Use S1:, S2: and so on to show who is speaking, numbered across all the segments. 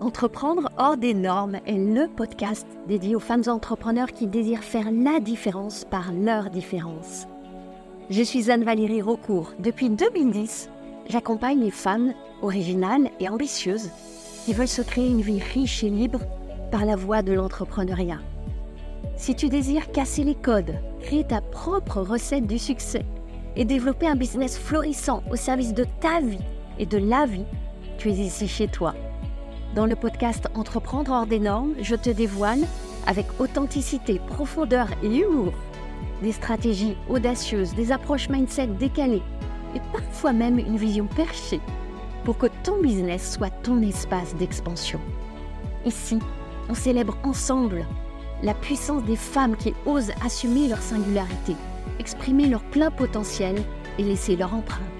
S1: Entreprendre hors des normes est le podcast dédié aux femmes entrepreneurs qui désirent faire la différence par leur différence. Je suis Anne-Valérie Raucourt. Depuis 2010, j'accompagne les femmes originales et ambitieuses qui veulent se créer une vie riche et libre par la voie de l'entrepreneuriat. Si tu désires casser les codes, créer ta propre recette du succès et développer un business florissant au service de ta vie et de la vie, tu es ici chez toi. Dans le podcast Entreprendre hors des normes, je te dévoile, avec authenticité, profondeur et humour, des stratégies audacieuses, des approches mindset décalées et parfois même une vision perchée pour que ton business soit ton espace d'expansion. Ici, on célèbre ensemble la puissance des femmes qui osent assumer leur singularité, exprimer leur plein potentiel et laisser leur empreinte.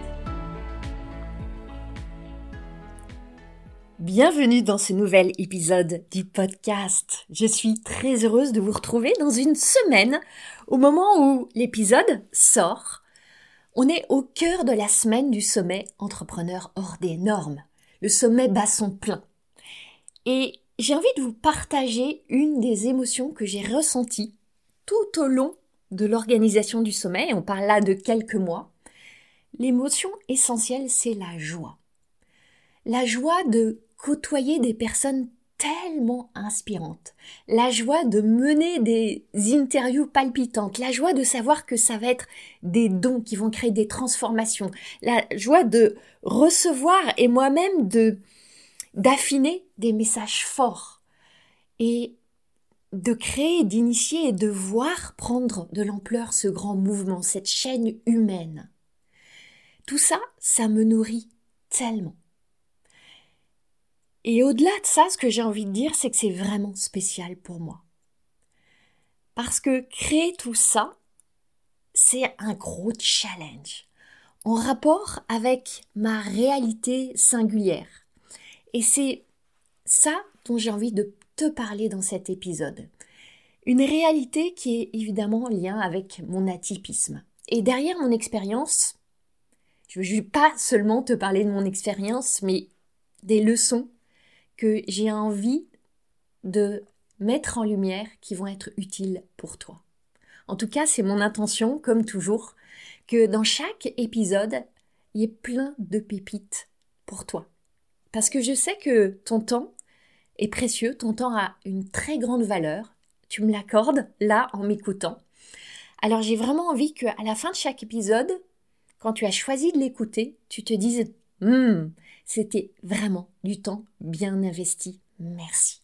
S1: Bienvenue dans ce nouvel épisode du podcast. Je suis très heureuse de vous retrouver dans une semaine, au moment où l'épisode sort. On est au cœur de la semaine du sommet entrepreneur hors des normes, le sommet basson plein. Et j'ai envie de vous partager une des émotions que j'ai ressenties tout au long de l'organisation du sommet, on parle là de quelques mois. L'émotion essentielle, c'est la joie. La joie de côtoyer des personnes tellement inspirantes, la joie de mener des interviews palpitantes, la joie de savoir que ça va être des dons qui vont créer des transformations, la joie de recevoir et moi-même de d'affiner des messages forts et de créer, d'initier et de voir prendre de l'ampleur ce grand mouvement, cette chaîne humaine. Tout ça, ça me nourrit tellement. Et au-delà de ça, ce que j'ai envie de dire, c'est que c'est vraiment spécial pour moi. Parce que créer tout ça, c'est un gros challenge en rapport avec ma réalité singulière. Et c'est ça dont j'ai envie de te parler dans cet épisode. Une réalité qui est évidemment en lien avec mon atypisme. Et derrière mon expérience, je ne veux pas seulement te parler de mon expérience, mais des leçons que j'ai envie de mettre en lumière qui vont être utiles pour toi. En tout cas, c'est mon intention, comme toujours, que dans chaque épisode, il y ait plein de pépites pour toi. Parce que je sais que ton temps est précieux, ton temps a une très grande valeur. Tu me l'accordes là en m'écoutant. Alors j'ai vraiment envie qu'à la fin de chaque épisode, quand tu as choisi de l'écouter, tu te dises Hum, c'était vraiment du temps bien investi. Merci.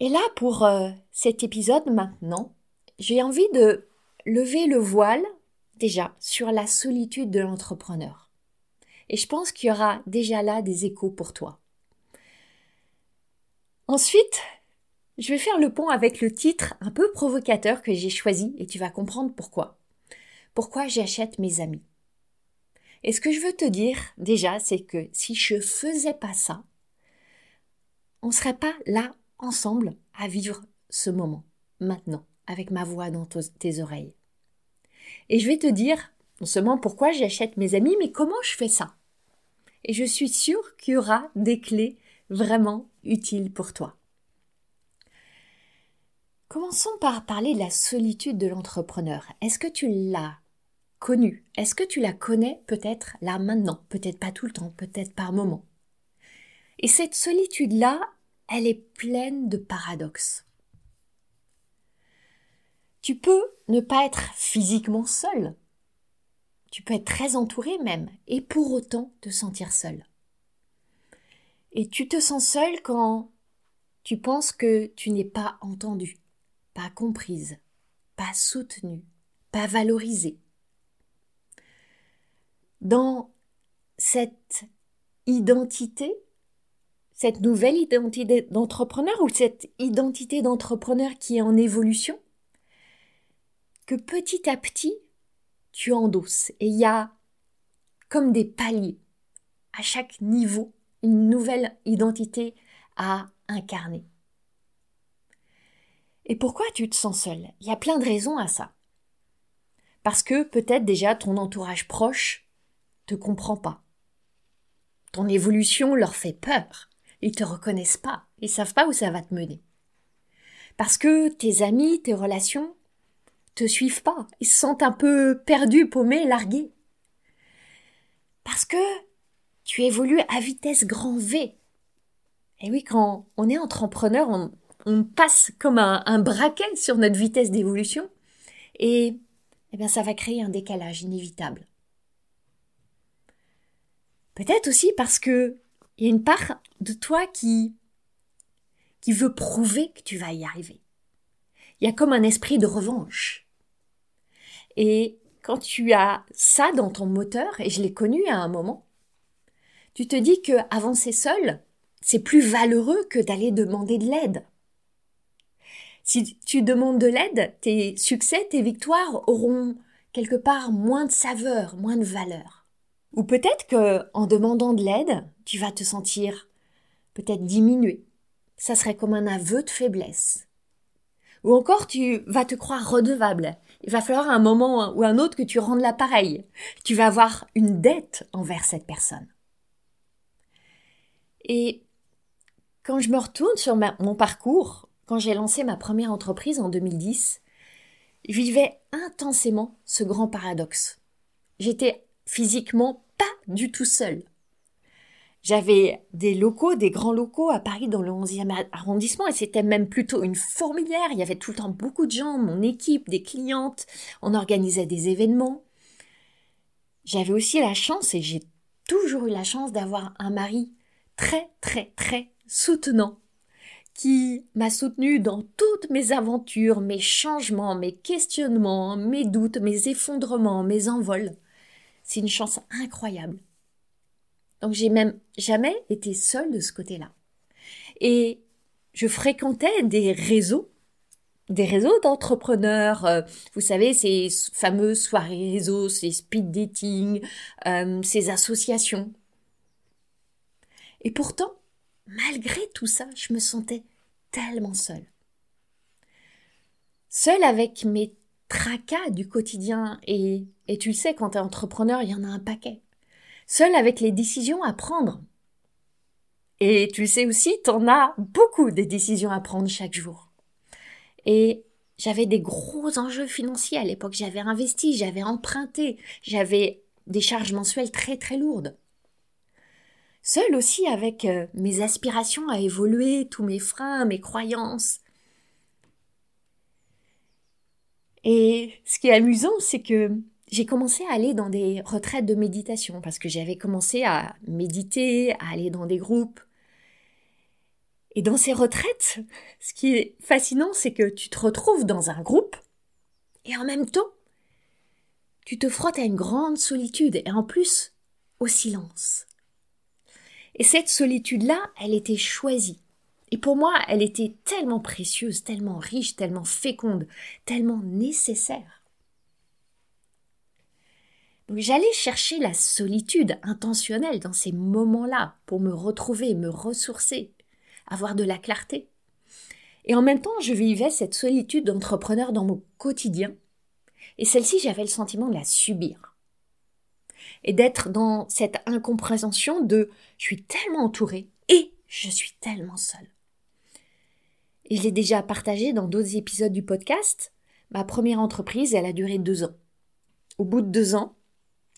S1: Et là, pour euh, cet épisode maintenant, j'ai envie de lever le voile déjà sur la solitude de l'entrepreneur. Et je pense qu'il y aura déjà là des échos pour toi. Ensuite, je vais faire le pont avec le titre un peu provocateur que j'ai choisi et tu vas comprendre pourquoi. Pourquoi j'achète mes amis. Et ce que je veux te dire déjà, c'est que si je faisais pas ça, on serait pas là ensemble à vivre ce moment, maintenant, avec ma voix dans tes oreilles. Et je vais te dire non seulement pourquoi j'achète mes amis, mais comment je fais ça. Et je suis sûre qu'il y aura des clés vraiment utiles pour toi. Commençons par parler de la solitude de l'entrepreneur. Est-ce que tu l'as connue Est-ce que tu la connais peut-être là maintenant? Peut-être pas tout le temps, peut-être par moment. Et cette solitude-là, elle est pleine de paradoxes. Tu peux ne pas être physiquement seul, tu peux être très entouré même, et pour autant te sentir seul. Et tu te sens seul quand tu penses que tu n'es pas entendu, pas comprise, pas soutenue, pas valorisée. Dans cette identité, cette nouvelle identité d'entrepreneur ou cette identité d'entrepreneur qui est en évolution, que petit à petit, tu endosses. Et il y a comme des paliers. À chaque niveau, une nouvelle identité à incarner. Et pourquoi tu te sens seul Il y a plein de raisons à ça. Parce que peut-être déjà ton entourage proche te comprend pas. ton évolution leur fait peur. Ils te reconnaissent pas. Ils savent pas où ça va te mener. Parce que tes amis, tes relations te suivent pas. Ils se sentent un peu perdus, paumés, largués. Parce que tu évolues à vitesse grand V. Et oui, quand on est entrepreneur, on, passe comme un, un, braquet sur notre vitesse d'évolution. Et eh bien, ça va créer un décalage inévitable. Peut-être aussi parce que il y a une part de toi qui qui veut prouver que tu vas y arriver. Il y a comme un esprit de revanche. Et quand tu as ça dans ton moteur, et je l'ai connu à un moment, tu te dis que avancer seul, c'est plus valeureux que d'aller demander de l'aide. Si tu demandes de l'aide, tes succès, tes victoires auront quelque part moins de saveur, moins de valeur. Ou peut-être que, en demandant de l'aide, tu vas te sentir peut-être diminué. Ça serait comme un aveu de faiblesse. Ou encore, tu vas te croire redevable. Il va falloir un moment ou un autre que tu rendes l'appareil. Tu vas avoir une dette envers cette personne. Et quand je me retourne sur mon parcours, quand j'ai lancé ma première entreprise en 2010, je vivais intensément ce grand paradoxe. J'étais physiquement pas du tout seul. J'avais des locaux, des grands locaux à Paris dans le 11e arrondissement et c'était même plutôt une fourmilière. Il y avait tout le temps beaucoup de gens, mon équipe, des clientes, on organisait des événements. J'avais aussi la chance et j'ai toujours eu la chance d'avoir un mari très très très soutenant qui m'a soutenu dans toutes mes aventures, mes changements, mes questionnements, mes doutes, mes effondrements, mes envols. C'est une chance incroyable. Donc j'ai même jamais été seule de ce côté-là. Et je fréquentais des réseaux, des réseaux d'entrepreneurs. Euh, vous savez, ces fameuses soirées réseaux, ces speed dating, euh, ces associations. Et pourtant, malgré tout ça, je me sentais tellement seule. Seule avec mes tracas du quotidien et, et tu le sais, quand tu es entrepreneur, il y en a un paquet. Seule avec les décisions à prendre. Et tu le sais aussi, t'en as beaucoup des décisions à prendre chaque jour. Et j'avais des gros enjeux financiers à l'époque. J'avais investi, j'avais emprunté, j'avais des charges mensuelles très très lourdes. Seule aussi avec euh, mes aspirations à évoluer, tous mes freins, mes croyances, Et ce qui est amusant, c'est que j'ai commencé à aller dans des retraites de méditation parce que j'avais commencé à méditer, à aller dans des groupes. Et dans ces retraites, ce qui est fascinant, c'est que tu te retrouves dans un groupe et en même temps, tu te frottes à une grande solitude et en plus au silence. Et cette solitude-là, elle était choisie. Et pour moi, elle était tellement précieuse, tellement riche, tellement féconde, tellement nécessaire. J'allais chercher la solitude intentionnelle dans ces moments-là pour me retrouver, me ressourcer, avoir de la clarté. Et en même temps, je vivais cette solitude d'entrepreneur dans mon quotidien. Et celle-ci, j'avais le sentiment de la subir. Et d'être dans cette incompréhension de je suis tellement entourée et je suis tellement seule. Et je l'ai déjà partagé dans d'autres épisodes du podcast. Ma première entreprise, elle a duré deux ans. Au bout de deux ans,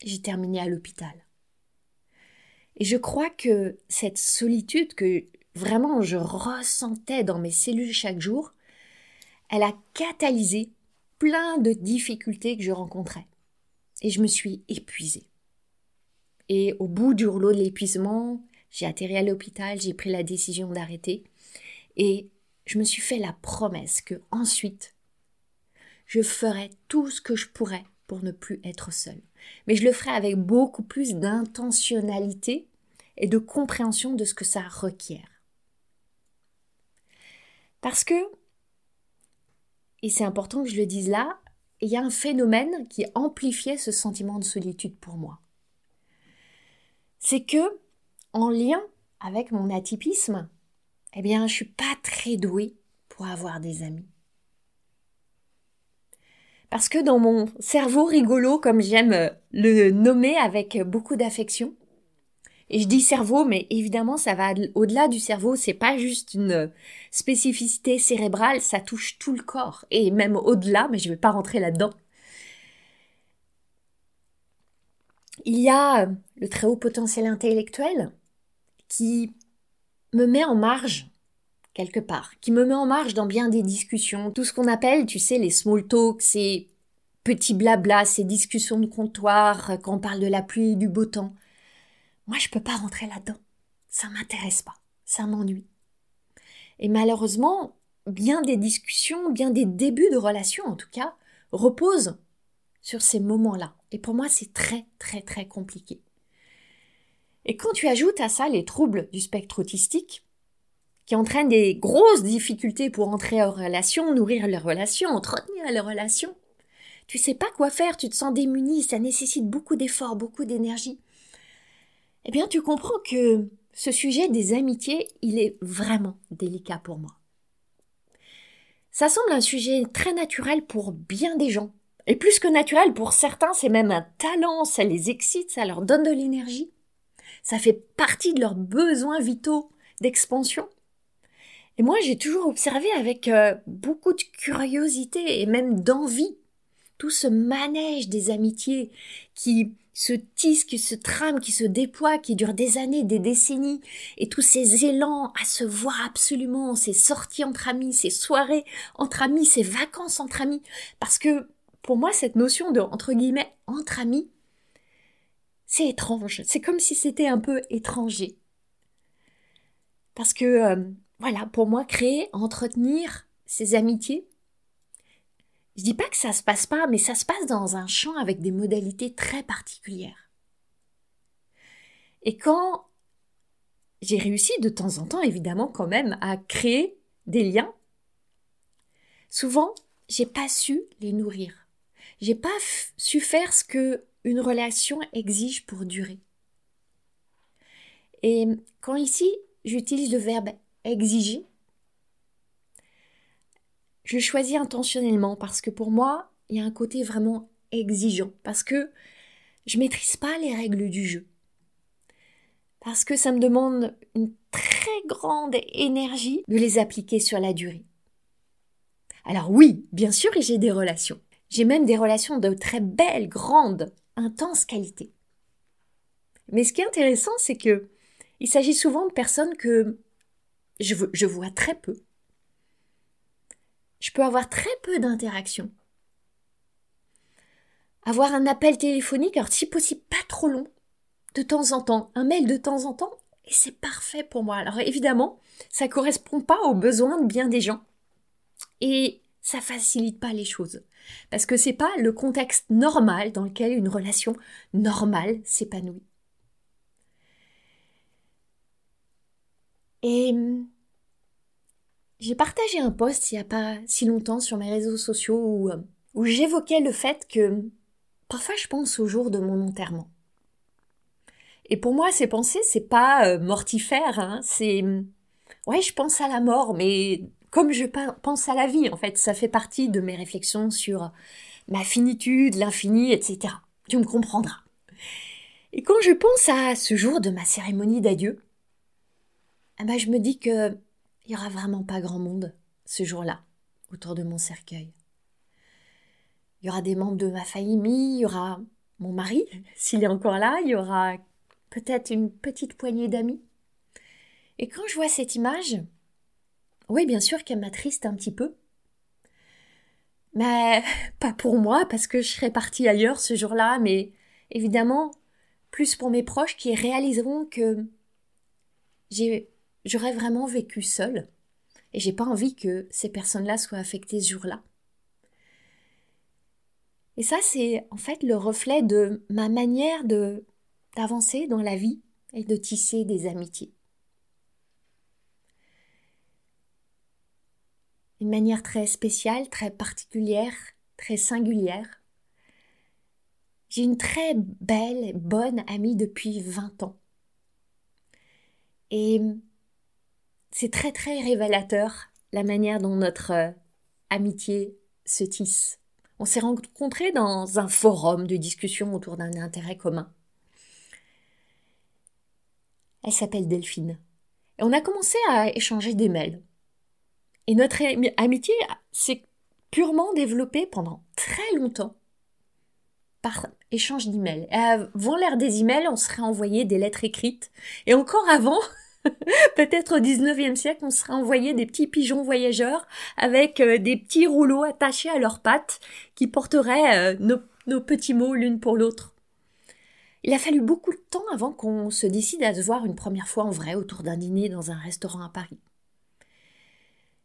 S1: j'ai terminé à l'hôpital. Et je crois que cette solitude que vraiment je ressentais dans mes cellules chaque jour, elle a catalysé plein de difficultés que je rencontrais. Et je me suis épuisée. Et au bout du rouleau de l'épuisement, j'ai atterri à l'hôpital, j'ai pris la décision d'arrêter. Et je me suis fait la promesse que ensuite, je ferai tout ce que je pourrais pour ne plus être seule. Mais je le ferai avec beaucoup plus d'intentionnalité et de compréhension de ce que ça requiert. Parce que, et c'est important que je le dise là, il y a un phénomène qui amplifiait ce sentiment de solitude pour moi. C'est que, en lien avec mon atypisme, eh bien, je suis pas très douée pour avoir des amis. Parce que dans mon cerveau rigolo, comme j'aime le nommer avec beaucoup d'affection, Et je dis cerveau, mais évidemment, ça va au-delà du cerveau. C'est pas juste une spécificité cérébrale, ça touche tout le corps. Et même au-delà, mais je vais pas rentrer là-dedans. Il y a le très haut potentiel intellectuel qui me met en marge quelque part, qui me met en marge dans bien des discussions, tout ce qu'on appelle, tu sais, les small talks, ces petits blabla, ces discussions de comptoir quand on parle de la pluie et du beau temps. Moi, je peux pas rentrer là-dedans. Ça m'intéresse pas. Ça m'ennuie. Et malheureusement, bien des discussions, bien des débuts de relations en tout cas, reposent sur ces moments-là. Et pour moi, c'est très, très, très compliqué. Et quand tu ajoutes à ça les troubles du spectre autistique, qui entraînent des grosses difficultés pour entrer en relation, nourrir les relations, entretenir les relations, tu sais pas quoi faire, tu te sens démuni, ça nécessite beaucoup d'efforts, beaucoup d'énergie eh bien tu comprends que ce sujet des amitiés, il est vraiment délicat pour moi. Ça semble un sujet très naturel pour bien des gens. Et plus que naturel, pour certains, c'est même un talent, ça les excite, ça leur donne de l'énergie. Ça fait partie de leurs besoins vitaux d'expansion. Et moi, j'ai toujours observé avec euh, beaucoup de curiosité et même d'envie tout ce manège des amitiés qui se tisse, qui se trame, qui se déploie, qui dure des années, des décennies, et tous ces élans à se voir absolument, ces sorties entre amis, ces soirées entre amis, ces vacances entre amis, parce que pour moi cette notion de entre guillemets entre amis, c'est étrange, c'est comme si c'était un peu étranger. Parce que euh, voilà, pour moi créer, entretenir ces amitiés, je dis pas que ça se passe pas, mais ça se passe dans un champ avec des modalités très particulières. Et quand j'ai réussi de temps en temps, évidemment, quand même, à créer des liens, souvent, j'ai pas su les nourrir. J'ai pas su faire ce que une relation exige pour durer. Et quand ici, j'utilise le verbe exiger, je choisis intentionnellement parce que pour moi, il y a un côté vraiment exigeant, parce que je maîtrise pas les règles du jeu. Parce que ça me demande une très grande énergie de les appliquer sur la durée. Alors oui, bien sûr, j'ai des relations. J'ai même des relations de très belles, grandes, intenses qualité. Mais ce qui est intéressant, c'est que il s'agit souvent de personnes que je, vois très peu, je peux avoir très peu d'interactions. Avoir un appel téléphonique, alors si possible pas trop long, de temps en temps, un mail de temps en temps, et c'est parfait pour moi. Alors évidemment, ça correspond pas aux besoins de bien des gens. Et ça facilite pas les choses. Parce que c'est pas le contexte normal dans lequel une relation normale s'épanouit. Et j'ai partagé un post il n'y a pas si longtemps sur mes réseaux sociaux où, où j'évoquais le fait que parfois je pense au jour de mon enterrement. Et pour moi, ces pensées, c'est pas euh, mortifère, hein, c'est ouais, je pense à la mort, mais comme je pense à la vie, en fait, ça fait partie de mes réflexions sur ma finitude, l'infini, etc. Tu me comprendras. Et quand je pense à ce jour de ma cérémonie d'adieu, eh ben, je me dis que il n'y aura vraiment pas grand monde ce jour-là autour de mon cercueil. Il y aura des membres de ma famille, il y aura mon mari, s'il est encore là, il y aura peut-être une petite poignée d'amis. Et quand je vois cette image, oui, bien sûr qu'elle m'attriste un petit peu. Mais pas pour moi, parce que je serais partie ailleurs ce jour-là, mais évidemment, plus pour mes proches qui réaliseront que j'ai j'aurais vraiment vécu seule. Et j'ai pas envie que ces personnes-là soient affectées ce jour-là. Et ça, c'est en fait le reflet de ma manière de d'avancer dans la vie et de tisser des amitiés. Une manière très spéciale, très particulière, très singulière. J'ai une très belle, bonne amie depuis 20 ans. Et c'est très très révélateur la manière dont notre euh, amitié se tisse. On s'est rencontrés dans un forum de discussion autour d'un intérêt commun. Elle s'appelle Delphine. Et on a commencé à échanger des mails. Et notre amitié s'est purement développée pendant très longtemps par échange d'emails. Avant l'ère des emails, on serait envoyé des lettres écrites. Et encore avant, peut-être au 19e siècle, on serait envoyé des petits pigeons voyageurs avec euh, des petits rouleaux attachés à leurs pattes qui porteraient euh, nos petits mots l'une pour l'autre. Il a fallu beaucoup de temps avant qu'on se décide à se voir une première fois en vrai autour d'un dîner dans un restaurant à Paris.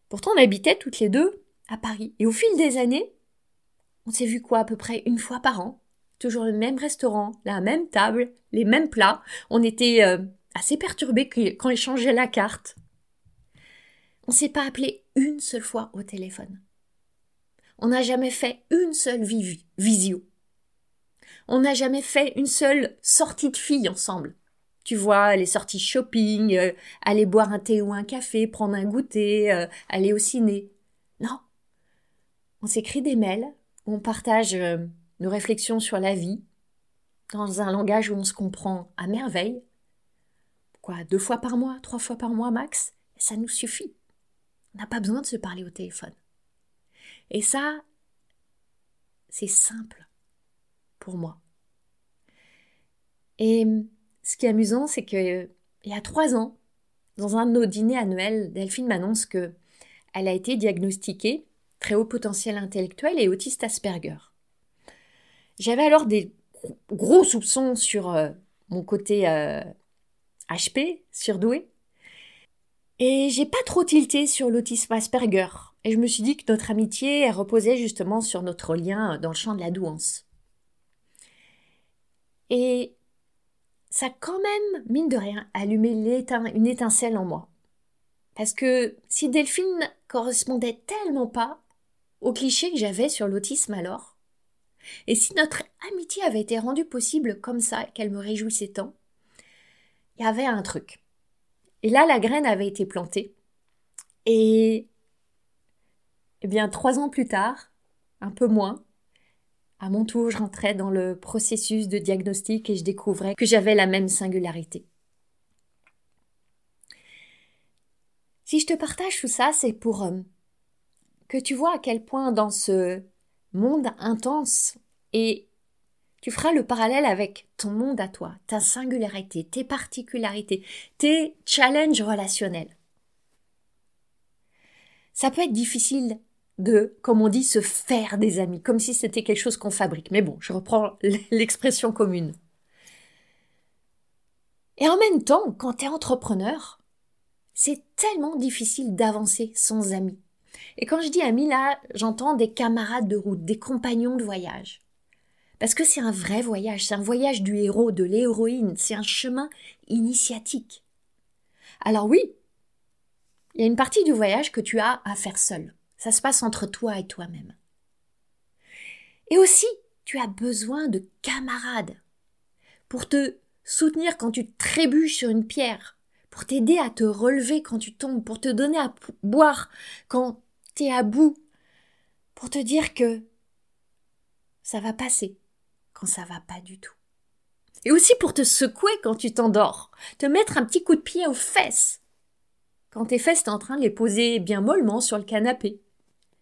S1: Pourtant, on habitait toutes les deux à Paris. Et au fil des années, on s'est vu quoi à peu près une fois par an? Toujours le même restaurant, la même table, les mêmes plats. On était euh, assez perturbés quand il changeait la carte. On s'est pas appelé une seule fois au téléphone. On n'a jamais fait une seule visio. On n'a jamais fait une seule sortie de filles ensemble. Tu vois, les sorties shopping, euh, aller boire un thé ou un café, prendre un goûter, euh, aller au ciné. Non. On s'écrit des mails, on partage euh, nos réflexions sur la vie, dans un langage où on se comprend à merveille. Quoi, deux fois par mois, trois fois par mois max, ça nous suffit. On n'a pas besoin de se parler au téléphone. Et ça, c'est simple pour moi. Et ce qui est amusant, c'est que il y a trois ans, dans un de nos dîners annuels, Delphine m'annonce que elle a été diagnostiquée très haut potentiel intellectuel et autiste Asperger. J'avais alors des gros soupçons sur euh, mon côté HP, surdoué, et j'ai pas trop tilté sur l'autisme Asperger. Et je me suis dit que notre amitié reposait justement sur notre lien dans le champ de la douance. Et ça quand même, mine de rien, allumé une étincelle en moi. Parce que si Delphine correspondait tellement pas au cliché que j'avais sur l'autisme alors, et si notre amitié avait été rendue possible comme ça, qu'elle me réjouissait tant, il y avait un truc. Et là, la graine avait été plantée. Et, eh bien, trois ans plus tard, un peu moins, à mon tour, je rentrais dans le processus de diagnostic et je découvrais que j'avais la même singularité. Si je te partage tout ça, c'est pour euh, que tu vois à quel point dans ce monde intense et tu feras le parallèle avec ton monde à toi, ta singularité, tes particularités, tes challenges relationnels. Ça peut être difficile de, comme on dit, se faire des amis, comme si c'était quelque chose qu'on fabrique. Mais bon, je reprends l'expression commune. Et en même temps, quand tu es entrepreneur, c'est tellement difficile d'avancer sans amis. Et quand je dis amis, là, j'entends des camarades de route, des compagnons de voyage. Parce que c'est un vrai voyage, c'est un voyage du héros, de l'héroïne, c'est un chemin initiatique. Alors oui, il y a une partie du voyage que tu as à faire seul. Ça se passe entre toi et toi-même. Et aussi, tu as besoin de camarades pour te soutenir quand tu trébuches sur une pierre, pour t'aider à te relever quand tu tombes, pour te donner à boire quand tu es à bout, pour te dire que ça va passer quand ça va pas du tout. Et aussi pour te secouer quand tu t'endors, te mettre un petit coup de pied aux fesses quand tes fesses t'es en train de les poser bien mollement sur le canapé.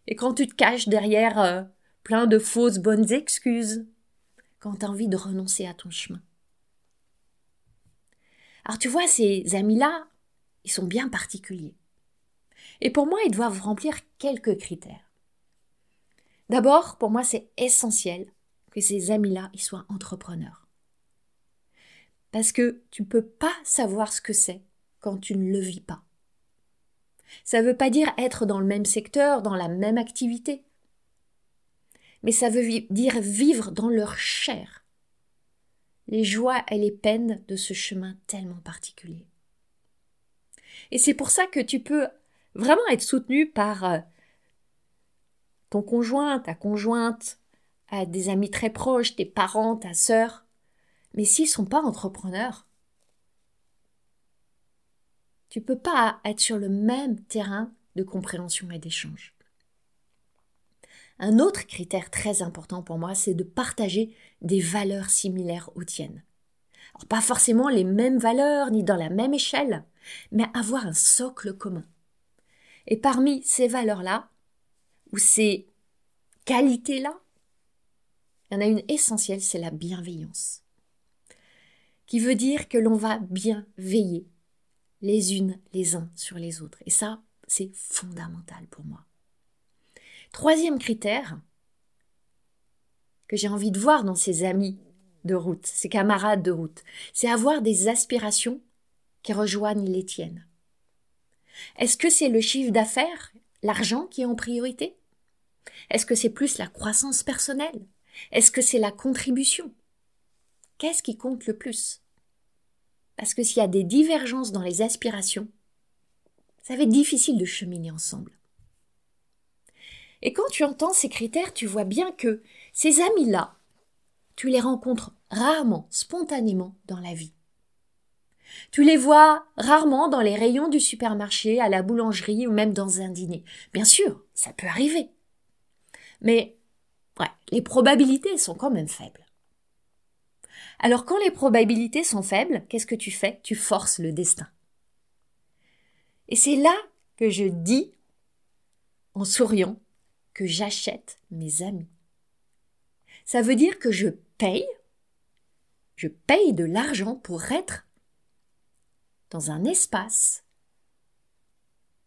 S1: Et quand tu te caches derrière euh, plein de fausses bonnes excuses, quand tu as envie de renoncer à ton chemin. Alors tu vois, ces amis-là, ils sont bien particuliers. Et pour moi, ils doivent remplir quelques critères. D'abord, pour moi, c'est essentiel que ces amis-là, soient entrepreneurs. Parce que tu ne peux pas savoir ce que c'est quand tu ne le vis pas. Ça ne veut pas dire être dans le même secteur, dans la même activité. Mais ça veut dire vivre dans leur chair. Les joies et les peines de ce chemin tellement particulier. Et c'est pour ça que tu peux vraiment être soutenu par euh, ton conjoint, ta conjointe, des amis très proches, tes parents, ta sœur. Mais s'ils sont pas entrepreneurs, tu peux pas être sur le même terrain de compréhension et d'échange. Un autre critère très important pour moi, c'est de partager des valeurs similaires aux tiennes. Alors, pas forcément les mêmes valeurs ni dans la même échelle, mais avoir un socle commun. Et parmi ces valeurs-là, ou ces qualités-là, il y en a une essentielle, c'est la bienveillance. Qui veut dire que l'on va bien veiller les unes les uns sur les autres. Et ça, c'est fondamental pour moi. Troisième critère que j'ai envie de voir dans ces amis de route, ces camarades de route, c'est avoir des aspirations qui rejoignent les tiennes. Est-ce que c'est le chiffre d'affaires, l'argent qui est en priorité? Est-ce que c'est plus la croissance personnelle? Est-ce que c'est la contribution? Qu'est-ce qui compte le plus? Parce que s'il y a des divergences dans les aspirations, ça va être difficile de cheminer ensemble. Et quand tu entends ces critères, tu vois bien que ces amis-là, tu les rencontres rarement, spontanément dans la vie. Tu les vois rarement dans les rayons du supermarché, à la boulangerie ou même dans un dîner. Bien sûr, ça peut arriver. Mais les probabilités sont quand même faibles. Alors quand les probabilités sont faibles, qu'est-ce que tu fais? Tu forces le destin. Et c'est là que je dis, en souriant, que j'achète mes amis. Ça veut dire que je paye, je paye de l'argent pour être dans un espace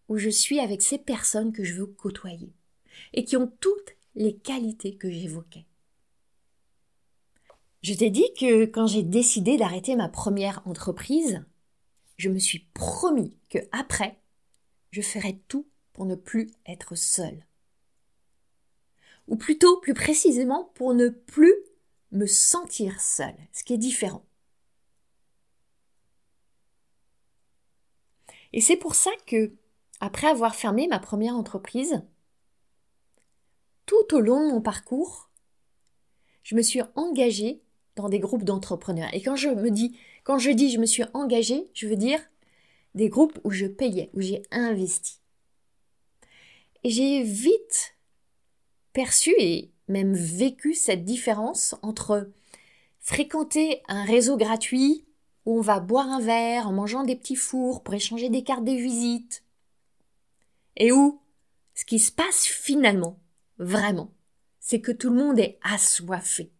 S1: où je suis avec ces personnes que je veux côtoyer et qui ont toutes les qualités que j'évoquais. Je t'ai dit que quand j'ai décidé d'arrêter ma première entreprise, je me suis promis que après, je ferais tout pour ne plus être seule. Ou plutôt, plus précisément, pour ne plus me sentir seule, ce qui est différent. Et c'est pour ça que, après avoir fermé ma première entreprise, tout au long de mon parcours, je me suis engagée dans des groupes d'entrepreneurs. Et quand je me dis, quand je dis je me suis engagée, je veux dire des groupes où je payais, où j'ai investi. Et j'ai vite perçu et même vécu cette différence entre fréquenter un réseau gratuit où on va boire un verre en mangeant des petits fours pour échanger des cartes de visite. Et où ce qui se passe finalement, vraiment, c'est que tout le monde est assoiffé.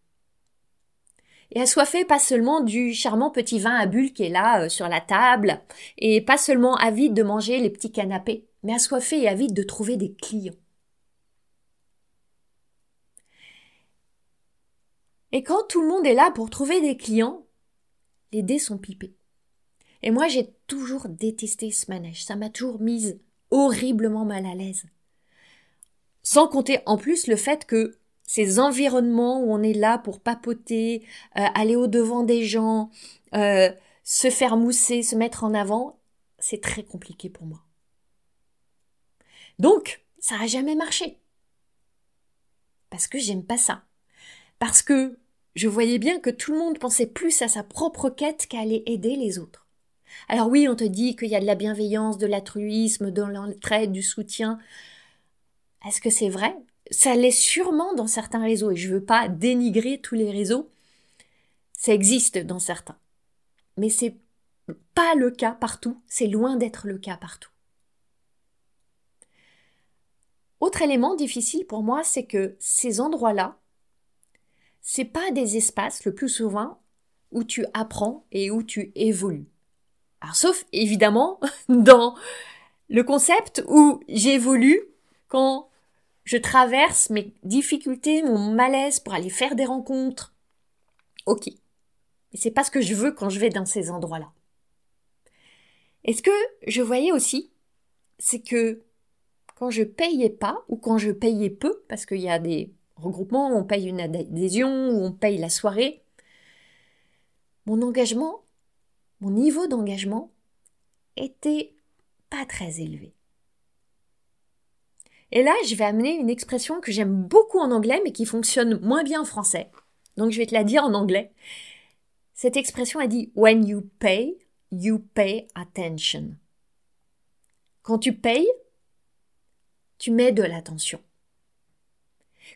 S1: Et assoiffé pas seulement du charmant petit vin à bulles qui est là euh, sur la table, et pas seulement avide de manger les petits canapés, mais assoiffé et avide de trouver des clients. Et quand tout le monde est là pour trouver des clients, les dés sont pipés. Et moi, j'ai toujours détesté ce manège. Ça m'a toujours mise horriblement mal à l'aise. Sans compter en plus le fait que ces environnements où on est là pour papoter, euh, aller au devant des gens, euh, se faire mousser, se mettre en avant, c'est très compliqué pour moi. Donc, ça n'a jamais marché. Parce que j'aime pas ça. Parce que je voyais bien que tout le monde pensait plus à sa propre quête qu'à aller aider les autres. Alors oui, on te dit qu'il y a de la bienveillance, de l'altruisme, de l'entraide, du soutien. Est-ce que c'est vrai? Ça l'est sûrement dans certains réseaux, et je ne veux pas dénigrer tous les réseaux. Ça existe dans certains. Mais c'est pas le cas partout, c'est loin d'être le cas partout. Autre élément difficile pour moi, c'est que ces endroits-là, c'est pas des espaces le plus souvent où tu apprends et où tu évolues. Sauf évidemment dans le concept où j'évolue quand je traverse mes difficultés, mon malaise pour aller faire des rencontres. Ok. Mais c'est pas ce que je veux quand je vais dans ces endroits-là. Et ce que je voyais aussi, c'est que quand je payais pas ou quand je payais peu, parce qu'il y a des regroupement, on paye une adhésion ou on paye la soirée. Mon engagement, mon niveau d'engagement était pas très élevé. Et là, je vais amener une expression que j'aime beaucoup en anglais mais qui fonctionne moins bien en français. Donc je vais te la dire en anglais. Cette expression a dit When you pay, you pay attention. Quand tu payes, tu mets de l'attention.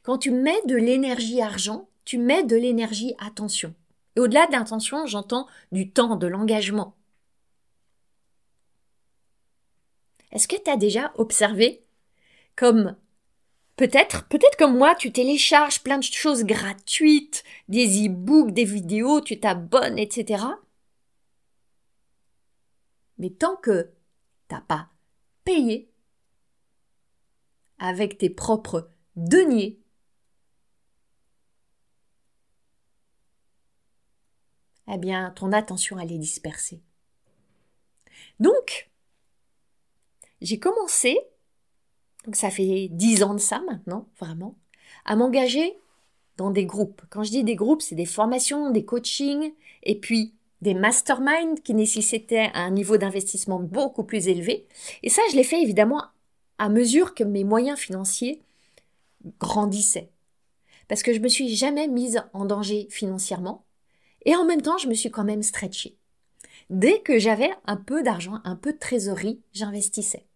S1: Quand tu mets de l'énergie argent, tu mets de l'énergie attention. Et au-delà de l'intention, j'entends du temps, de l'engagement. Est-ce que tu as déjà observé comme peut-être, peut-être comme moi, tu télécharges plein de choses gratuites, des e-books, des vidéos, tu t'abonnes, etc. Mais tant que t'as pas payé avec tes propres deniers, eh bien, ton attention, elle est dispersée. Donc, j'ai commencé, donc ça fait dix ans de ça maintenant, vraiment, à m'engager dans des groupes. Quand je dis des groupes, c'est des formations, des coachings, et puis des masterminds qui nécessitaient un niveau d'investissement beaucoup plus élevé. Et ça, je l'ai fait évidemment à mesure que mes moyens financiers grandissaient. Parce que je me suis jamais mise en danger financièrement. Et en même temps, je me suis quand même stretchée. Dès que j'avais un peu d'argent, un peu de trésorerie, j'investissais.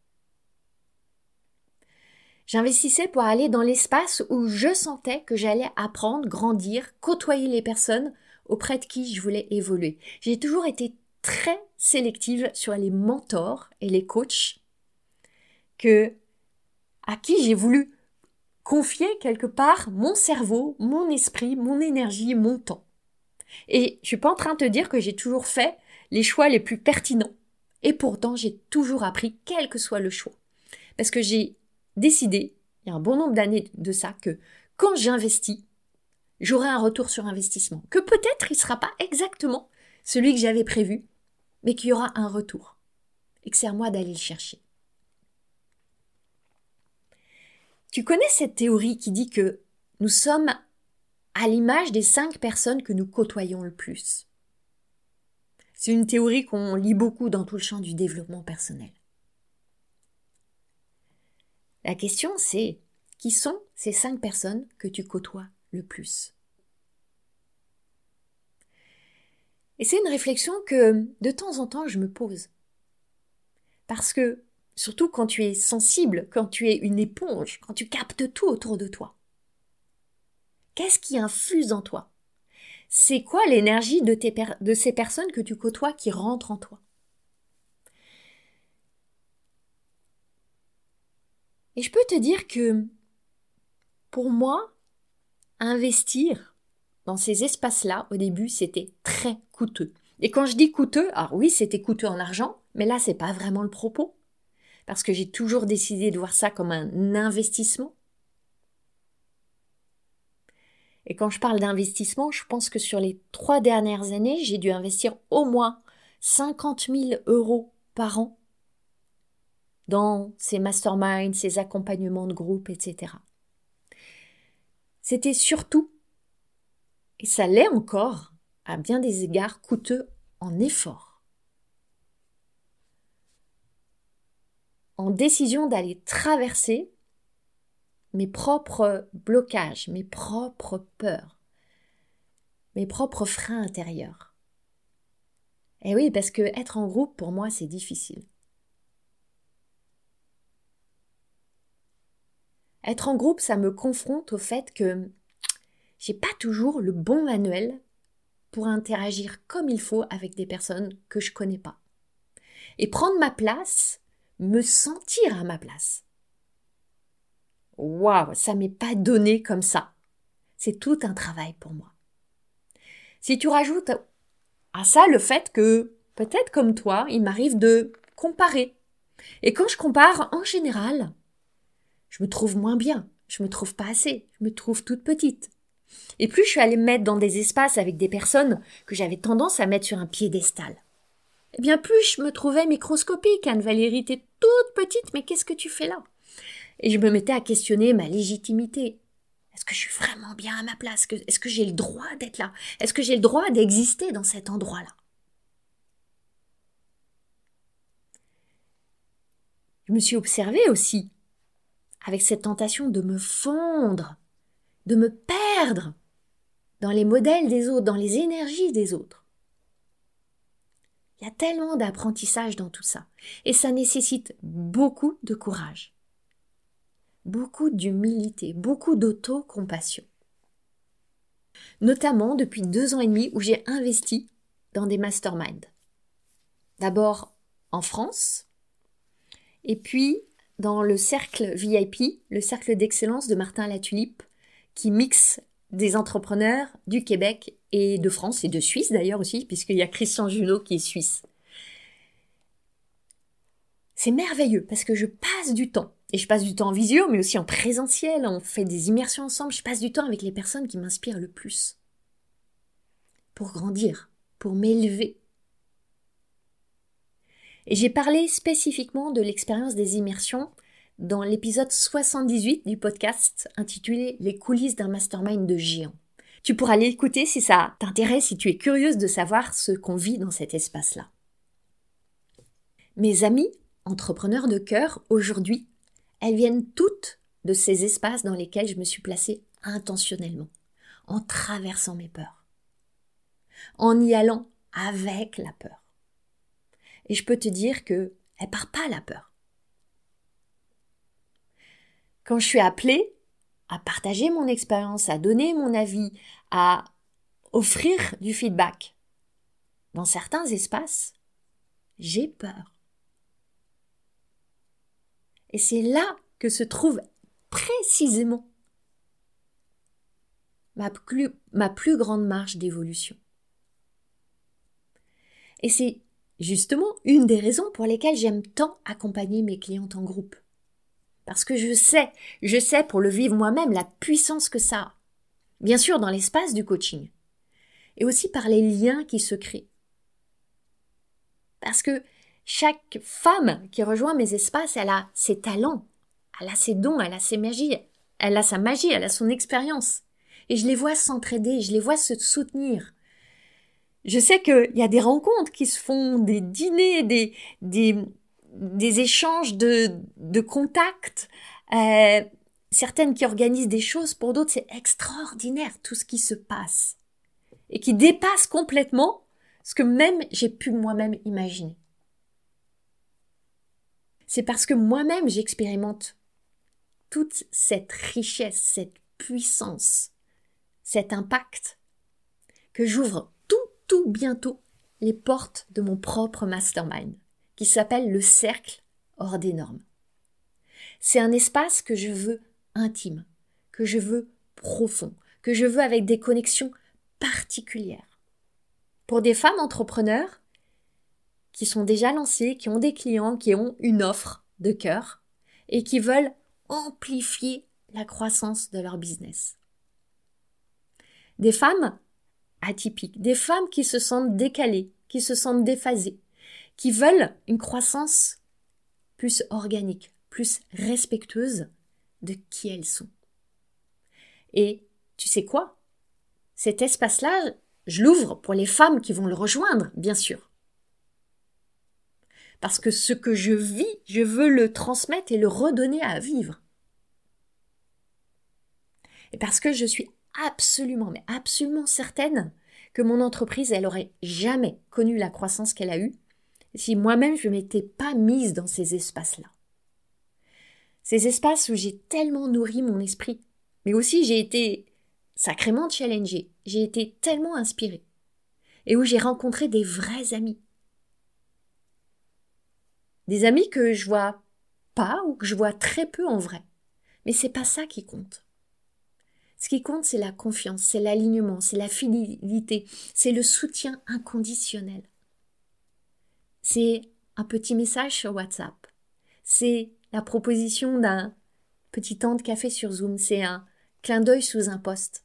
S1: J'investissais pour aller dans l'espace où je sentais que j'allais apprendre, grandir, côtoyer les personnes auprès de qui je voulais évoluer. J'ai toujours été très sélective sur les mentors et les coachs que, à qui j'ai voulu confier quelque part mon cerveau, mon esprit, mon énergie, mon temps. Et je suis pas en train de te dire que j'ai toujours fait les choix les plus pertinents. Et pourtant, j'ai toujours appris, quel que soit le choix. Parce que j'ai décidé, il y a un bon nombre d'années de ça, que quand j'investis, j'aurai un retour sur investissement. Que peut-être il ne sera pas exactement celui que j'avais prévu, mais qu'il y aura un retour. Et que c'est à moi d'aller le chercher. Tu connais cette théorie qui dit que nous sommes à l'image des cinq personnes que nous côtoyons le plus? C'est une théorie qu'on lit beaucoup dans tout le champ du développement personnel. La question c'est qui sont ces cinq personnes que tu côtoies le plus? Et c'est une réflexion que de temps en temps je me pose. Parce que, surtout quand tu es sensible, quand tu es une éponge, quand tu captes tout autour de toi, Qu'est-ce qui infuse en toi? C'est quoi l'énergie de, de ces personnes que tu côtoies qui rentrent en toi? Et je peux te dire que pour moi, investir dans ces espaces-là, au début, c'était très coûteux. Et quand je dis coûteux, alors oui, c'était coûteux en argent, mais là, c'est pas vraiment le propos. Parce que j'ai toujours décidé de voir ça comme un investissement. Et quand je parle d'investissement, je pense que sur les trois dernières années, j'ai dû investir au moins 50 000 euros par an dans ces masterminds, ces accompagnements de groupe, etc. C'était surtout, et ça l'est encore, à bien des égards, coûteux en effort. En décision d'aller traverser mes propres blocages, mes propres peurs, mes propres freins intérieurs. Et eh oui, parce que être en groupe, pour moi, c'est difficile. Être en groupe, ça me confronte au fait que j'ai pas toujours le bon manuel pour interagir comme il faut avec des personnes que je connais pas. Et prendre ma place, me sentir à ma place. Waouh, ça m'est pas donné comme ça. C'est tout un travail pour moi. Si tu rajoutes à ça le fait que, peut-être comme toi, il m'arrive de comparer. Et quand je compare, en général, je me trouve moins bien, je me trouve pas assez, je me trouve toute petite. Et plus je suis allée me mettre dans des espaces avec des personnes que j'avais tendance à mettre sur un piédestal. Eh bien, plus je me trouvais microscopique, Anne-Valérie, t'es toute petite, mais qu'est-ce que tu fais là? Et je me mettais à questionner ma légitimité. Est-ce que je suis vraiment bien à ma place? Est-ce que j'ai le droit d'être là? Est-ce que j'ai le droit d'exister dans cet endroit-là? Je me suis observée aussi avec cette tentation de me fondre, de me perdre dans les modèles des autres, dans les énergies des autres. Il y a tellement d'apprentissage dans tout ça, et ça nécessite beaucoup de courage beaucoup d'humilité, beaucoup d'auto-compassion. notamment depuis deux ans et demi où j'ai investi dans des masterminds. D'abord en France, et puis dans le cercle VIP, le cercle d'excellence de Martin Latulipe, qui mixe des entrepreneurs du Québec et de France et de Suisse d'ailleurs aussi, puisqu'il y a Christian Junot qui est suisse. C'est merveilleux parce que je passe du temps, et je passe du temps en visio, mais aussi en présentiel, on fait des immersions ensemble, je passe du temps avec les personnes qui m'inspirent le plus. Pour grandir, pour m'élever. Et j'ai parlé spécifiquement de l'expérience des immersions dans l'épisode 78 du podcast intitulé Les coulisses d'un mastermind de géant. Tu pourras l'écouter si ça t'intéresse, si tu es curieuse de savoir ce qu'on vit dans cet espace-là. Mes amis, entrepreneurs de cœur, aujourd'hui, elles viennent toutes de ces espaces dans lesquels je me suis placée intentionnellement, en traversant mes peurs, en y allant avec la peur. Et je peux te dire que elle part pas la peur quand je suis appelée à partager mon expérience, à donner mon avis, à offrir du feedback, dans certains espaces, j'ai peur. Et c'est là que se trouve précisément ma plus, grande marge d'évolution. Et c'est justement une des raisons pour lesquelles j'aime tant accompagner mes clientes en groupe. Parce que je sais, je sais pour le vivre moi-même la puissance que ça a. Bien sûr, dans l'espace du coaching. Et aussi par les liens qui se créent. Parce que chaque femme qui rejoint mes espaces, elle a ses talents, elle a ses dons, elle a ses magies, elle a sa magie, elle a son expérience. Et je les vois s'entraider, je les vois se soutenir. Je sais qu'il y a des rencontres qui se font, des dîners, des, des, des échanges de, de contacts, euh, certaines qui organisent des choses, pour d'autres c'est extraordinaire tout ce qui se passe et qui dépasse complètement ce que même j'ai pu moi-même imaginer. C'est parce que moi-même j'expérimente toute cette richesse, cette puissance, cet impact, que j'ouvre tout, bientôt les portes de mon propre mastermind qui s'appelle le cercle hors des normes. C'est un espace que je veux intime, que je veux profond, que je veux avec des connexions particulières. Pour des femmes entrepreneurs qui sont déjà lancées, qui ont des clients, qui ont une offre de cœur et qui veulent amplifier la croissance de leur business. Des femmes atypiques, des femmes qui se sentent décalées, qui se sentent déphasées, qui veulent une croissance plus organique, plus respectueuse de qui elles sont. Et tu sais quoi? Cet espace-là, je l'ouvre pour les femmes qui vont le rejoindre, bien sûr. Parce que ce que je vis, je veux le transmettre et le redonner à vivre. Et parce que je suis absolument, mais absolument certaine que mon entreprise, elle aurait jamais connu la croissance qu'elle a eue si moi-même je ne m'étais pas mise dans ces espaces-là. Ces espaces où j'ai tellement nourri mon esprit, mais aussi j'ai été sacrément challengée, j'ai été tellement inspirée, et où j'ai rencontré des vrais amis. Des amis que je vois pas ou que je vois très peu en vrai. Mais c'est pas ça qui compte. Ce qui compte, c'est la confiance, c'est l'alignement, c'est la fidélité, c'est le soutien inconditionnel. C'est un petit message sur WhatsApp. C'est la proposition d'un petit temps de café sur Zoom. C'est un clin d'œil sous un poste.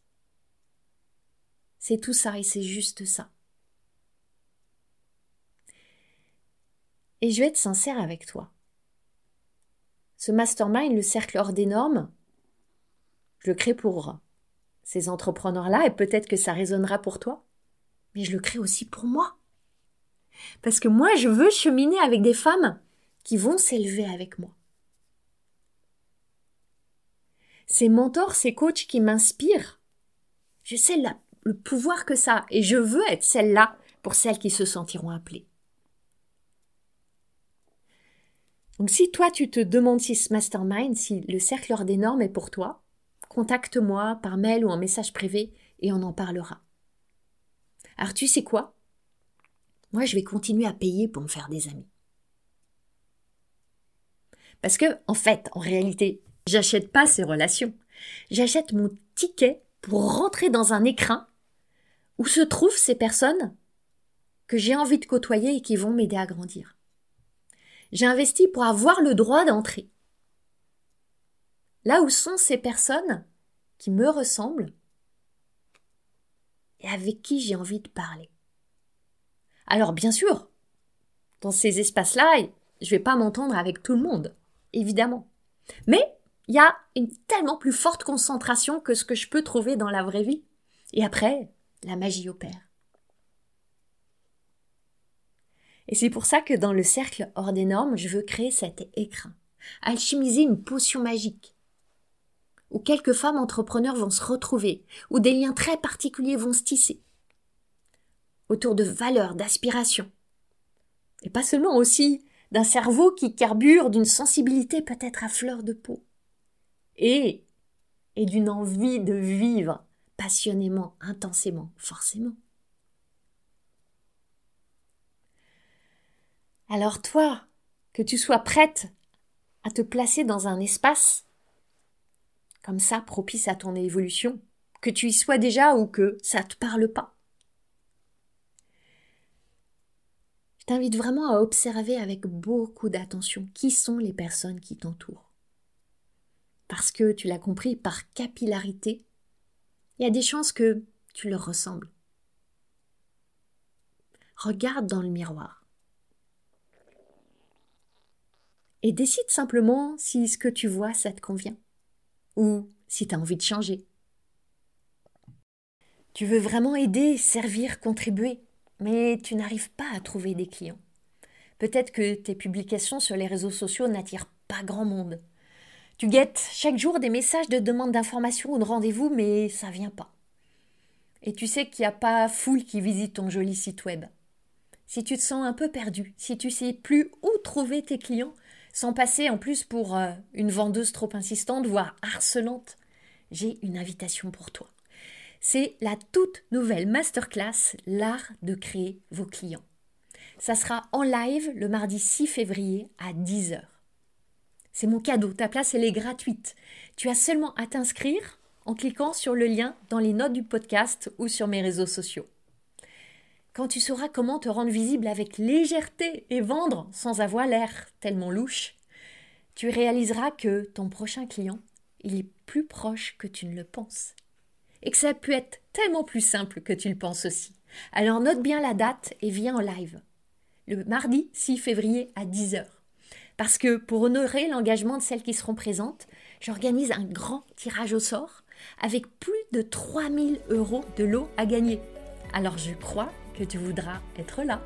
S1: C'est tout ça et c'est juste ça. Et je vais être sincère avec toi. Ce mastermind, le cercle hors des normes, je le crée pour ces entrepreneurs-là et peut-être que ça résonnera pour toi, mais je le crée aussi pour moi. Parce que moi, je veux cheminer avec des femmes qui vont s'élever avec moi. Ces mentors, ces coachs qui m'inspirent, je sais le pouvoir que ça a et je veux être celle-là pour celles qui se sentiront appelées. Donc si toi tu te demandes si ce mastermind, si le cercle des normes est pour toi, contacte-moi par mail ou en message privé et on en parlera. Alors tu sais quoi? Moi, je vais continuer à payer pour me faire des amis. Parce que, en fait, en réalité, j'achète pas ces relations. J'achète mon ticket pour rentrer dans un écrin où se trouvent ces personnes que j'ai envie de côtoyer et qui vont m'aider à grandir. J'ai investi pour avoir le droit d'entrer. Là où sont ces personnes qui me ressemblent et avec qui j'ai envie de parler. Alors bien sûr, dans ces espaces-là, je vais pas m'entendre avec tout le monde, évidemment. Mais il y a une tellement plus forte concentration que ce que je peux trouver dans la vraie vie. Et après, la magie opère. Et c'est pour ça que dans le cercle hors des normes, je veux créer cet écrin, alchimiser une potion magique, où quelques femmes entrepreneurs vont se retrouver, où des liens très particuliers vont se tisser, autour de valeurs, d'aspirations, et pas seulement aussi d'un cerveau qui carbure d'une sensibilité peut-être à fleur de peau, et, et d'une envie de vivre passionnément, intensément, forcément. Alors toi, que tu sois prête à te placer dans un espace comme ça propice à ton évolution, que tu y sois déjà ou que ça te parle pas. Je t'invite vraiment à observer avec beaucoup d'attention qui sont les personnes qui t'entourent. Parce que, tu l'as compris, par capillarité, il y a des chances que tu leur ressembles. Regarde dans le miroir. Et décide simplement si ce que tu vois, ça te convient ou si tu as envie de changer. Tu veux vraiment aider, servir, contribuer, mais tu n'arrives pas à trouver des clients. Peut-être que tes publications sur les réseaux sociaux n'attirent pas grand monde. Tu guettes chaque jour des messages de demande d'information ou de rendez-vous, mais ça vient pas. Et tu sais qu'il n'y a pas foule qui visite ton joli site web. Si tu te sens un peu perdu, si tu sais plus où trouver tes clients, sans passer en plus pour euh, une vendeuse trop insistante, voire harcelante, j'ai une invitation pour toi. C'est la toute nouvelle masterclass L'art de créer vos clients. Ça sera en live le mardi 6 février à 10h. C'est mon cadeau, ta place elle est gratuite. Tu as seulement à t'inscrire en cliquant sur le lien dans les notes du podcast ou sur mes réseaux sociaux. Quand tu sauras comment te rendre visible avec légèreté et vendre sans avoir l'air tellement louche, tu réaliseras que ton prochain client, il est plus proche que tu ne le penses. Et que ça peut être tellement plus simple que tu le penses aussi. Alors note bien la date et viens en live. Le mardi 6 février à 10h. Parce que pour honorer l'engagement de celles qui seront présentes, j'organise un grand tirage au sort avec plus de 3000 euros de lot à gagner. Alors je crois que tu voudras être là.